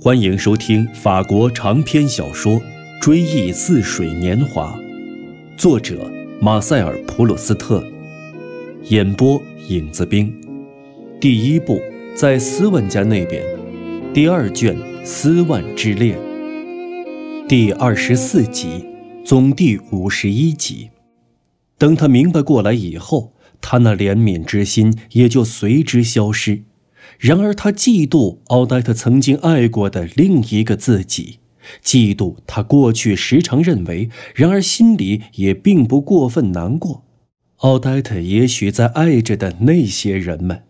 欢迎收听法国长篇小说《追忆似水年华》，作者马塞尔·普鲁斯特，演播影子兵。第一部在斯万家那边，第二卷《斯万之恋》，第二十四集，总第五十一集。等他明白过来以后，他那怜悯之心也就随之消失。然而，他嫉妒奥黛特曾经爱过的另一个自己，嫉妒他过去时常认为，然而心里也并不过分难过。奥黛特也许在爱着的那些人们，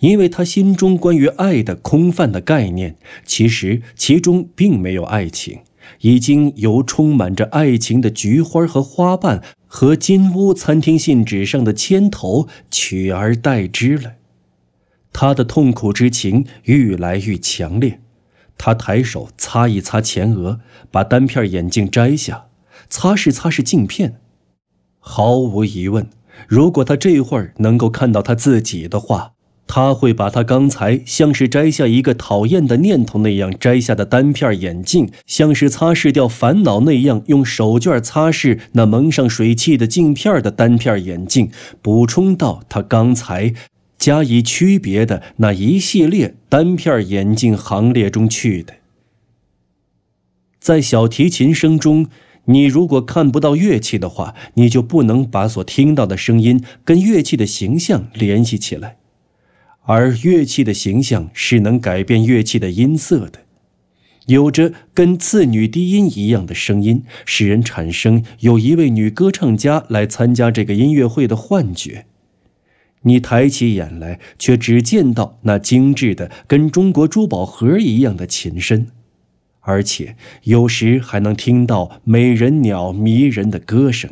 因为他心中关于爱的空泛的概念，其实其中并没有爱情，已经由充满着爱情的菊花和花瓣和金屋餐厅信纸上的铅头取而代之了。他的痛苦之情愈来愈强烈，他抬手擦一擦前额，把单片眼镜摘下，擦拭擦拭镜片。毫无疑问，如果他这会儿能够看到他自己的话，他会把他刚才像是摘下一个讨厌的念头那样摘下的单片眼镜，像是擦拭掉烦恼那样用手绢擦拭那蒙上水汽的镜片的单片眼镜，补充到他刚才。加以区别的那一系列单片眼镜行列中去的，在小提琴声中，你如果看不到乐器的话，你就不能把所听到的声音跟乐器的形象联系起来，而乐器的形象是能改变乐器的音色的，有着跟次女低音一样的声音，使人产生有一位女歌唱家来参加这个音乐会的幻觉。你抬起眼来，却只见到那精致的、跟中国珠宝盒一样的琴身，而且有时还能听到美人鸟迷人的歌声，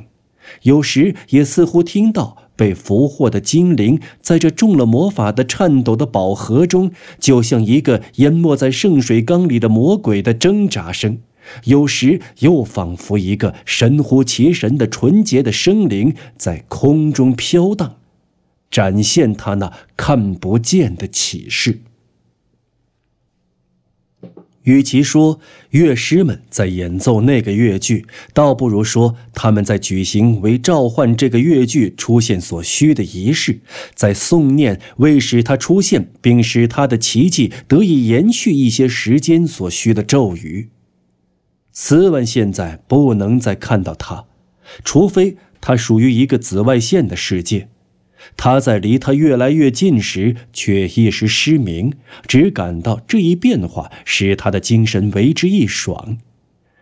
有时也似乎听到被俘获的精灵在这中了魔法的颤抖的宝盒中，就像一个淹没在圣水缸里的魔鬼的挣扎声；有时又仿佛一个神乎其神的纯洁的生灵在空中飘荡。展现他那看不见的启示。与其说乐师们在演奏那个乐句，倒不如说他们在举行为召唤这个乐句出现所需的仪式，在诵念为使它出现并使它的奇迹得以延续一些时间所需的咒语。斯文现在不能再看到它，除非它属于一个紫外线的世界。他在离他越来越近时，却一时失明，只感到这一变化使他的精神为之一爽。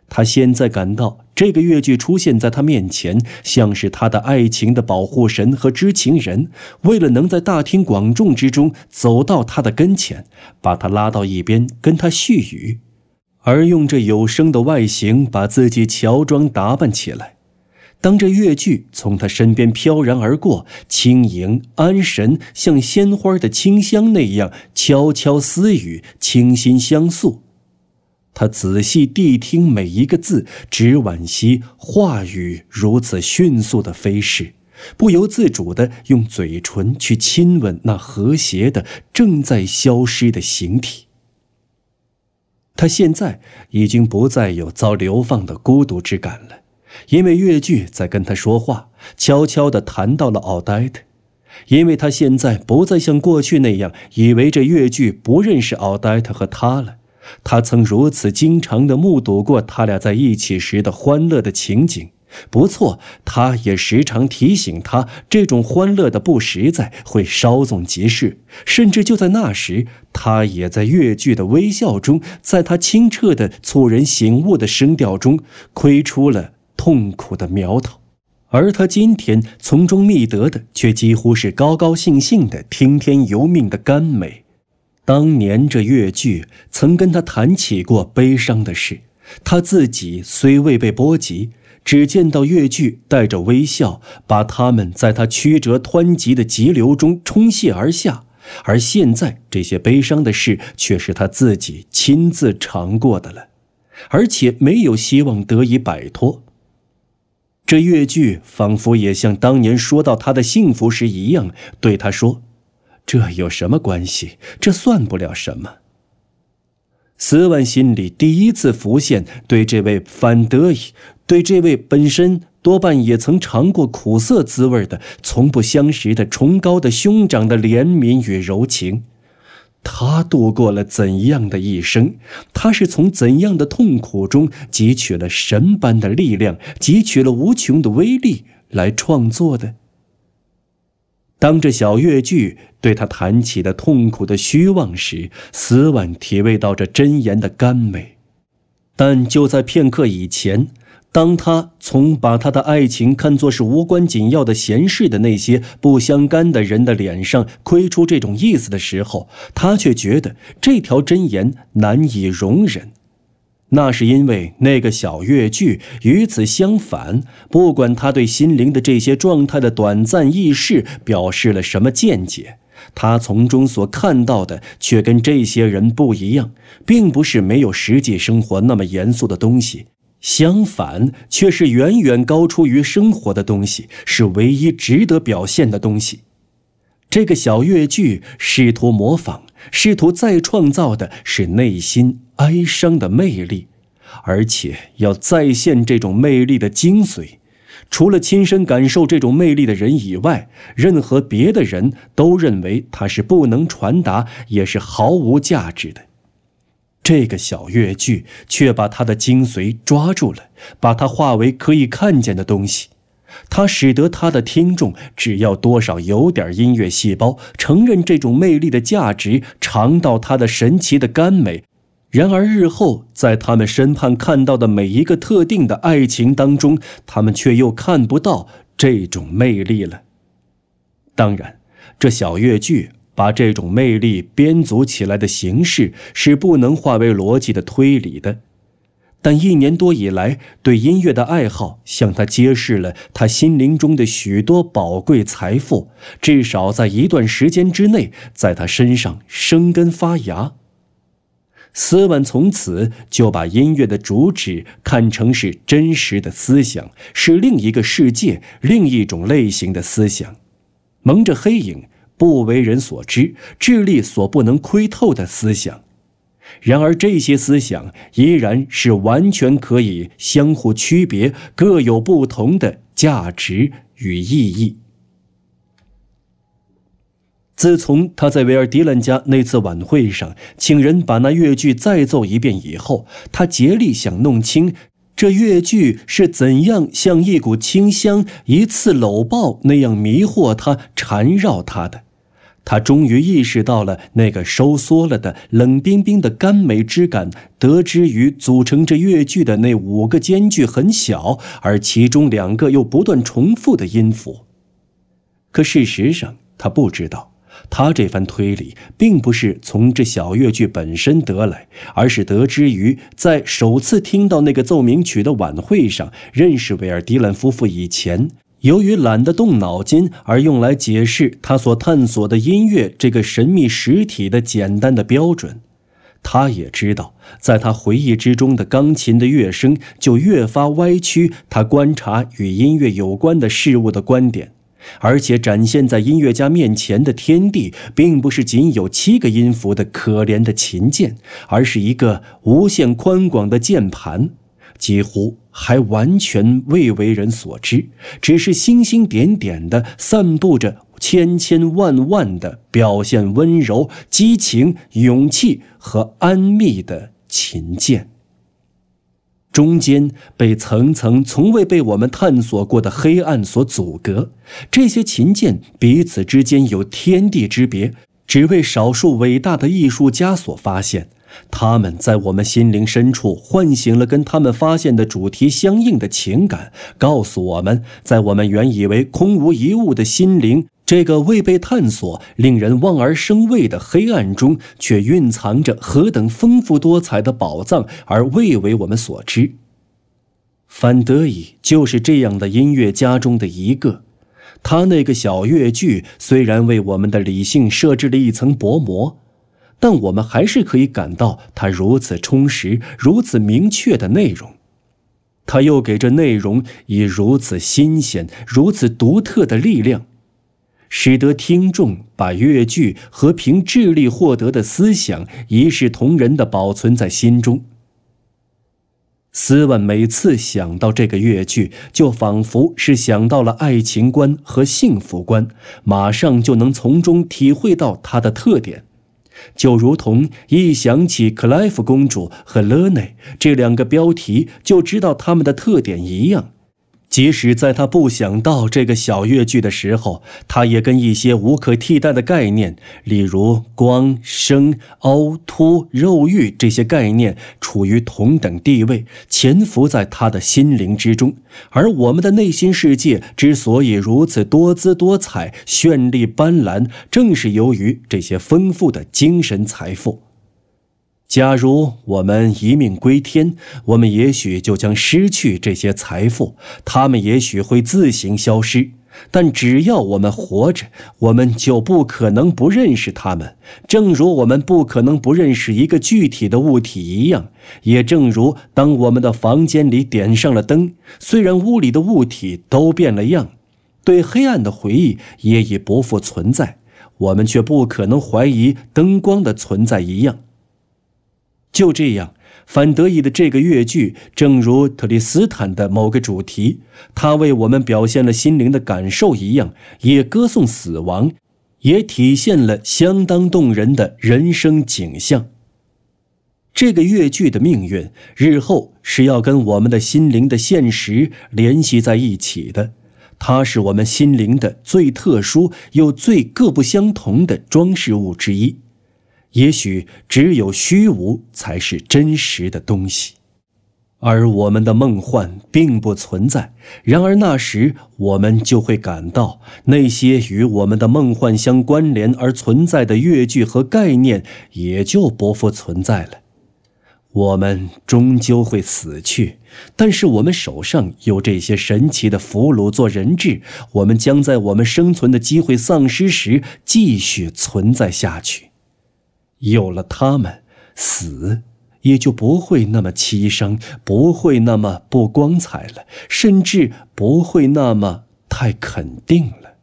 他现在感到这个越剧出现在他面前，像是他的爱情的保护神和知情人，为了能在大庭广众之中走到他的跟前，把他拉到一边跟他絮语，而用这有声的外形把自己乔装打扮起来。当这乐句从他身边飘然而过，轻盈安神，像鲜花的清香那样悄悄私语，倾心相诉。他仔细谛听每一个字，只惋惜话语如此迅速的飞逝，不由自主地用嘴唇去亲吻那和谐的、正在消失的形体。他现在已经不再有遭流放的孤独之感了。因为越剧在跟他说话，悄悄地谈到了奥黛特，因为他现在不再像过去那样以为这越剧不认识奥黛特和他了。他曾如此经常地目睹过他俩在一起时的欢乐的情景。不错，他也时常提醒他，这种欢乐的不实在会稍纵即逝。甚至就在那时，他也在越剧的微笑中，在他清澈的促人醒悟的声调中，窥出了。痛苦的苗头，而他今天从中觅得的，却几乎是高高兴兴的、听天由命的甘美。当年这越剧曾跟他谈起过悲伤的事，他自己虽未被波及，只见到越剧带着微笑，把他们在他曲折湍急的急流中冲泻而下。而现在这些悲伤的事，却是他自己亲自尝过的了，而且没有希望得以摆脱。这越剧仿佛也像当年说到他的幸福时一样，对他说：“这有什么关系？这算不了什么。”斯万心里第一次浮现对这位反德伊，对这位本身多半也曾尝过苦涩滋味的、从不相识的崇高的兄长的怜悯与柔情。他度过了怎样的一生？他是从怎样的痛苦中汲取了神般的力量，汲取了无穷的威力来创作的？当这小越剧对他谈起的痛苦的虚妄时，斯万体味到这真言的甘美。但就在片刻以前，当他从把他的爱情看作是无关紧要的闲事的那些不相干的人的脸上窥出这种意思的时候，他却觉得这条真言难以容忍。那是因为那个小越剧与此相反，不管他对心灵的这些状态的短暂意识表示了什么见解，他从中所看到的却跟这些人不一样，并不是没有实际生活那么严肃的东西，相反，却是远远高出于生活的东西，是唯一值得表现的东西。这个小越剧试图模仿。试图再创造的是内心哀伤的魅力，而且要再现这种魅力的精髓。除了亲身感受这种魅力的人以外，任何别的人都认为它是不能传达，也是毫无价值的。这个小越剧却把它的精髓抓住了，把它化为可以看见的东西。它使得他的听众只要多少有点音乐细胞，承认这种魅力的价值，尝到它的神奇的甘美。然而日后在他们身畔看到的每一个特定的爱情当中，他们却又看不到这种魅力了。当然，这小乐剧把这种魅力编组起来的形式是不能化为逻辑的推理的。但一年多以来，对音乐的爱好向他揭示了他心灵中的许多宝贵财富，至少在一段时间之内，在他身上生根发芽。斯万从此就把音乐的主旨看成是真实的思想，是另一个世界、另一种类型的思想，蒙着黑影、不为人所知、智力所不能窥透的思想。然而，这些思想依然是完全可以相互区别、各有不同的价值与意义。自从他在维尔迪兰家那次晚会上请人把那乐句再奏一遍以后，他竭力想弄清这乐句是怎样像一股清香、一次搂抱那样迷惑他、缠绕他的。他终于意识到了那个收缩了的冷冰冰的甘美之感，得知于组成这乐句的那五个间距很小，而其中两个又不断重复的音符。可事实上，他不知道，他这番推理并不是从这小乐句本身得来，而是得知于在首次听到那个奏鸣曲的晚会上认识维尔迪兰夫妇以前。由于懒得动脑筋，而用来解释他所探索的音乐这个神秘实体的简单的标准，他也知道，在他回忆之中的钢琴的乐声就越发歪曲他观察与音乐有关的事物的观点，而且展现在音乐家面前的天地，并不是仅有七个音符的可怜的琴键，而是一个无限宽广的键盘。几乎还完全未为人所知，只是星星点点的散布着千千万万的表现温柔、激情、勇气和安谧的琴键。中间被层层从未被我们探索过的黑暗所阻隔，这些琴键彼此之间有天地之别，只为少数伟大的艺术家所发现。他们在我们心灵深处唤醒了跟他们发现的主题相应的情感，告诉我们在我们原以为空无一物的心灵这个未被探索、令人望而生畏的黑暗中，却蕴藏着何等丰富多彩的宝藏，而未为我们所知。范德伊就是这样的音乐家中的一个，他那个小乐句虽然为我们的理性设置了一层薄膜。但我们还是可以感到它如此充实、如此明确的内容，它又给这内容以如此新鲜、如此独特的力量。使得听众把乐句和凭智力获得的思想一视同仁地保存在心中。斯万每次想到这个乐句，就仿佛是想到了爱情观和幸福观，马上就能从中体会到它的特点，就如同一想起克莱夫公主和勒内这两个标题，就知道他们的特点一样。即使在他不想到这个小乐句的时候，他也跟一些无可替代的概念，例如光、声、凹凸、肉欲这些概念，处于同等地位，潜伏在他的心灵之中。而我们的内心世界之所以如此多姿多彩、绚丽斑斓，正是由于这些丰富的精神财富。假如我们一命归天，我们也许就将失去这些财富，他们也许会自行消失。但只要我们活着，我们就不可能不认识他们，正如我们不可能不认识一个具体的物体一样。也正如当我们的房间里点上了灯，虽然屋里的物体都变了样，对黑暗的回忆也已不复存在，我们却不可能怀疑灯光的存在一样。就这样，范德伊的这个越剧，正如特里斯坦的某个主题，它为我们表现了心灵的感受一样，也歌颂死亡，也体现了相当动人的人生景象。这个越剧的命运，日后是要跟我们的心灵的现实联系在一起的，它是我们心灵的最特殊又最各不相同的装饰物之一。也许只有虚无才是真实的东西，而我们的梦幻并不存在。然而那时，我们就会感到那些与我们的梦幻相关联而存在的乐句和概念也就不复存在了。我们终究会死去，但是我们手上有这些神奇的俘虏做人质，我们将在我们生存的机会丧失时继续存在下去。有了他们，死也就不会那么凄伤，不会那么不光彩了，甚至不会那么太肯定了。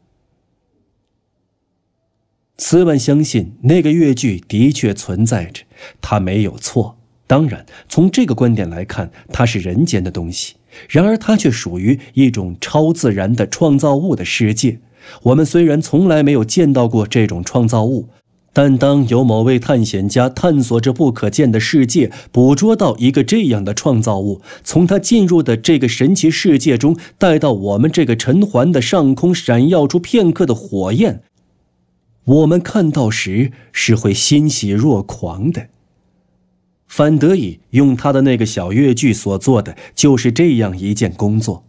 斯万相信那个越剧的确存在着，他没有错。当然，从这个观点来看，它是人间的东西，然而它却属于一种超自然的创造物的世界。我们虽然从来没有见到过这种创造物。但当有某位探险家探索着不可见的世界，捕捉到一个这样的创造物，从他进入的这个神奇世界中带到我们这个尘寰的上空，闪耀出片刻的火焰，我们看到时是会欣喜若狂的。范德以用他的那个小乐句所做的就是这样一件工作。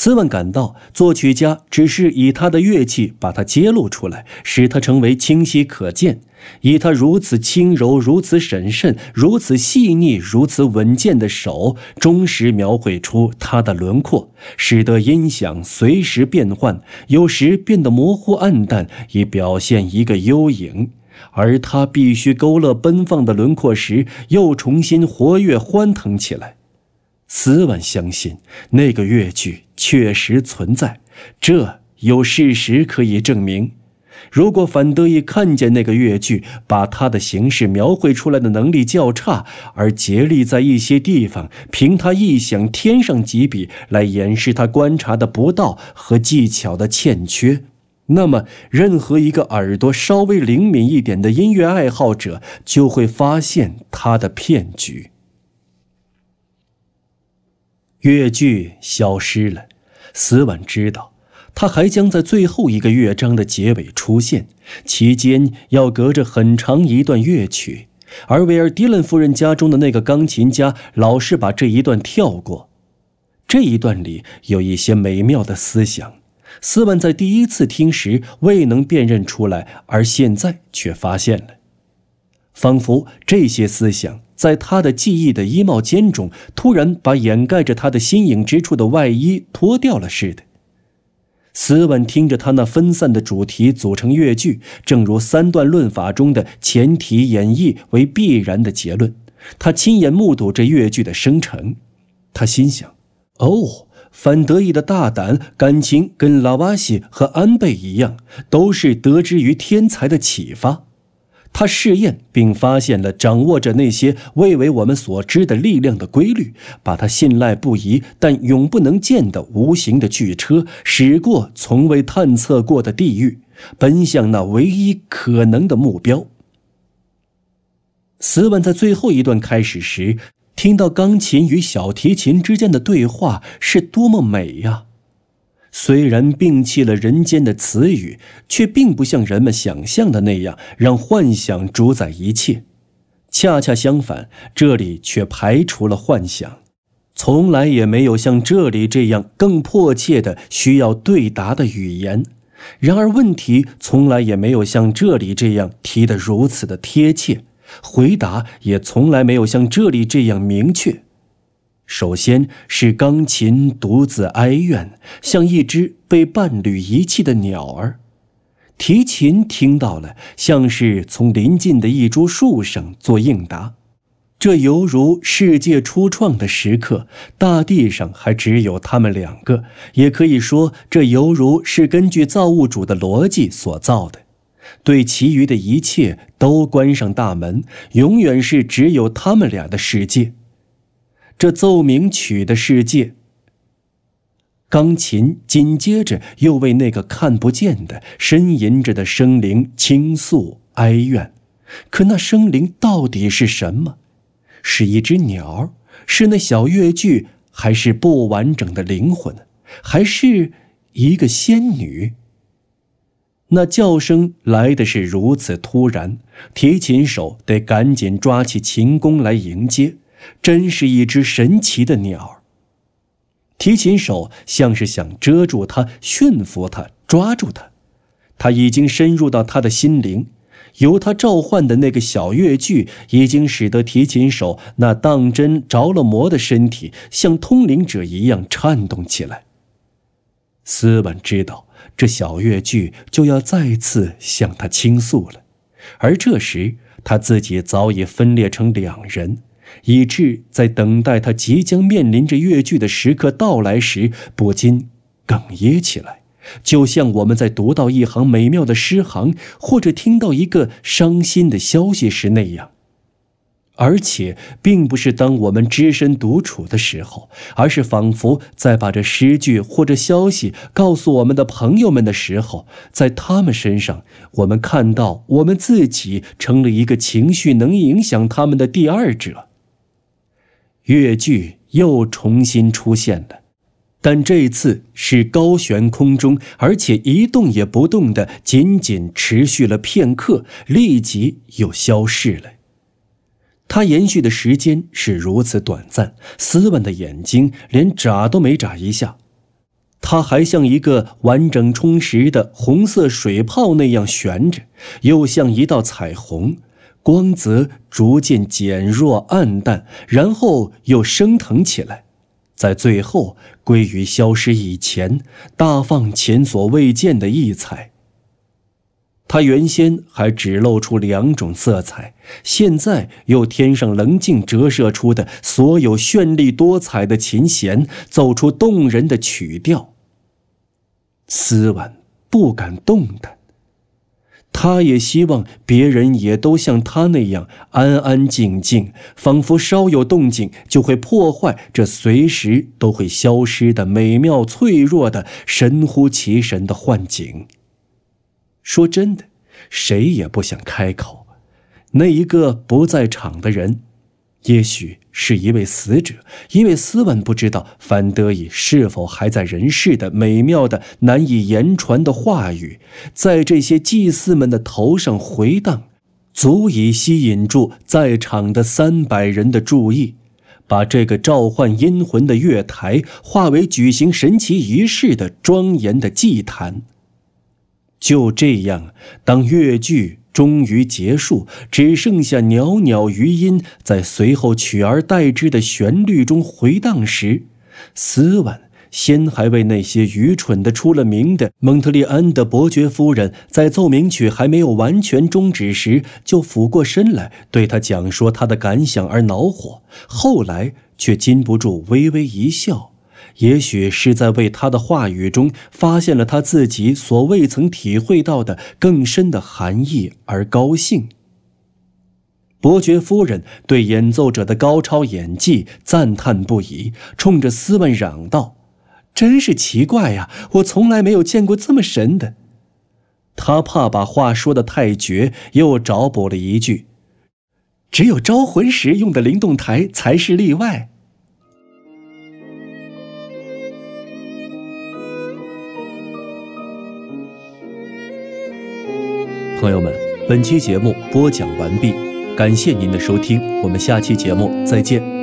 斯文感到，作曲家只是以他的乐器把它揭露出来，使它成为清晰可见。以他如此轻柔、如此审慎、如此细腻、如此稳健的手，忠实描绘出他的轮廓，使得音响随时变换，有时变得模糊暗淡，以表现一个幽影；而他必须勾勒奔放的轮廓时，又重新活跃欢腾起来。斯万相信那个乐句确实存在，这有事实可以证明。如果反德意看见那个乐句把它的形式描绘出来的能力较差，而竭力在一些地方凭他臆想添上几笔来掩饰他观察的不到和技巧的欠缺，那么任何一个耳朵稍微灵敏一点的音乐爱好者就会发现他的骗局。乐句消失了，斯万知道，他还将在最后一个乐章的结尾出现，期间要隔着很长一段乐曲，而维尔迪伦夫人家中的那个钢琴家老是把这一段跳过。这一段里有一些美妙的思想，斯万在第一次听时未能辨认出来，而现在却发现了，仿佛这些思想。在他的记忆的衣帽间中，突然把掩盖着他的新颖之处的外衣脱掉了似的。斯万听着他那分散的主题组成乐句，正如三段论法中的前提演绎为必然的结论。他亲眼目睹这乐句的生成，他心想：“哦，反得意的大胆感情跟拉瓦西和安倍一样，都是得之于天才的启发。他试验并发现了掌握着那些未为我们所知的力量的规律，把他信赖不疑但永不能见的无形的巨车驶过从未探测过的地域，奔向那唯一可能的目标。斯文在最后一段开始时，听到钢琴与小提琴之间的对话是多么美呀！虽然摒弃了人间的词语，却并不像人们想象的那样让幻想主宰一切。恰恰相反，这里却排除了幻想，从来也没有像这里这样更迫切的需要对答的语言。然而，问题从来也没有像这里这样提得如此的贴切，回答也从来没有像这里这样明确。首先是钢琴独自哀怨，像一只被伴侣遗弃的鸟儿；提琴听到了，像是从临近的一株树上做应答。这犹如世界初创的时刻，大地上还只有他们两个；也可以说，这犹如是根据造物主的逻辑所造的，对其余的一切都关上大门，永远是只有他们俩的世界。这奏鸣曲的世界，钢琴紧接着又为那个看不见的呻吟着的生灵倾诉哀怨。可那生灵到底是什么？是一只鸟？是那小乐句？还是不完整的灵魂？还是一个仙女？那叫声来的是如此突然，提琴手得赶紧抓起琴弓来迎接。真是一只神奇的鸟。提琴手像是想遮住它、驯服它、抓住它，它已经深入到他的心灵。由他召唤的那个小乐句，已经使得提琴手那当真着了魔的身体，像通灵者一样颤动起来。斯文知道，这小乐句就要再次向他倾诉了，而这时他自己早已分裂成两人。以致在等待他即将面临着越剧的时刻到来时，不禁哽咽起来，就像我们在读到一行美妙的诗行，或者听到一个伤心的消息时那样。而且，并不是当我们只身独处的时候，而是仿佛在把这诗句或者消息告诉我们的朋友们的时候，在他们身上，我们看到我们自己成了一个情绪能影响他们的第二者。越剧又重新出现了，但这次是高悬空中，而且一动也不动的，仅仅持续了片刻，立即又消逝了。它延续的时间是如此短暂，斯文的眼睛连眨都没眨一下，它还像一个完整充实的红色水泡那样悬着，又像一道彩虹。光泽逐渐减弱、暗淡，然后又升腾起来，在最后归于消失以前，大放前所未见的异彩。它原先还只露出两种色彩，现在又添上棱镜折射出的所有绚丽多彩的琴弦，奏出动人的曲调。斯文不敢动弹。他也希望别人也都像他那样安安静静，仿佛稍有动静就会破坏这随时都会消失的美妙、脆弱的、神乎其神的幻景。说真的，谁也不想开口。那一个不在场的人。也许是一位死者，因为斯文不知道范德义是否还在人世的美妙的、难以言传的话语，在这些祭司们的头上回荡，足以吸引住在场的三百人的注意，把这个召唤阴魂的月台化为举行神奇仪式的庄严的祭坛。就这样，当乐剧。终于结束，只剩下袅袅余音在随后取而代之的旋律中回荡时，斯文先还为那些愚蠢的出了名的蒙特利安的伯爵夫人，在奏鸣曲还没有完全终止时就俯过身来对他讲说他的感想而恼火，后来却禁不住微微一笑，也许是在为他的话语中发现了他自己所未曾体会到的更深的含义而高兴。伯爵夫人对演奏者的高超演技赞叹不已，冲着斯文嚷道：“真是奇怪呀，我从来没有见过这么神的。”他怕把话说的太绝，又找补了一句：“只有招魂时用的灵动台才是例外。”朋友们，本期节目播讲完毕，感谢您的收听，我们下期节目再见。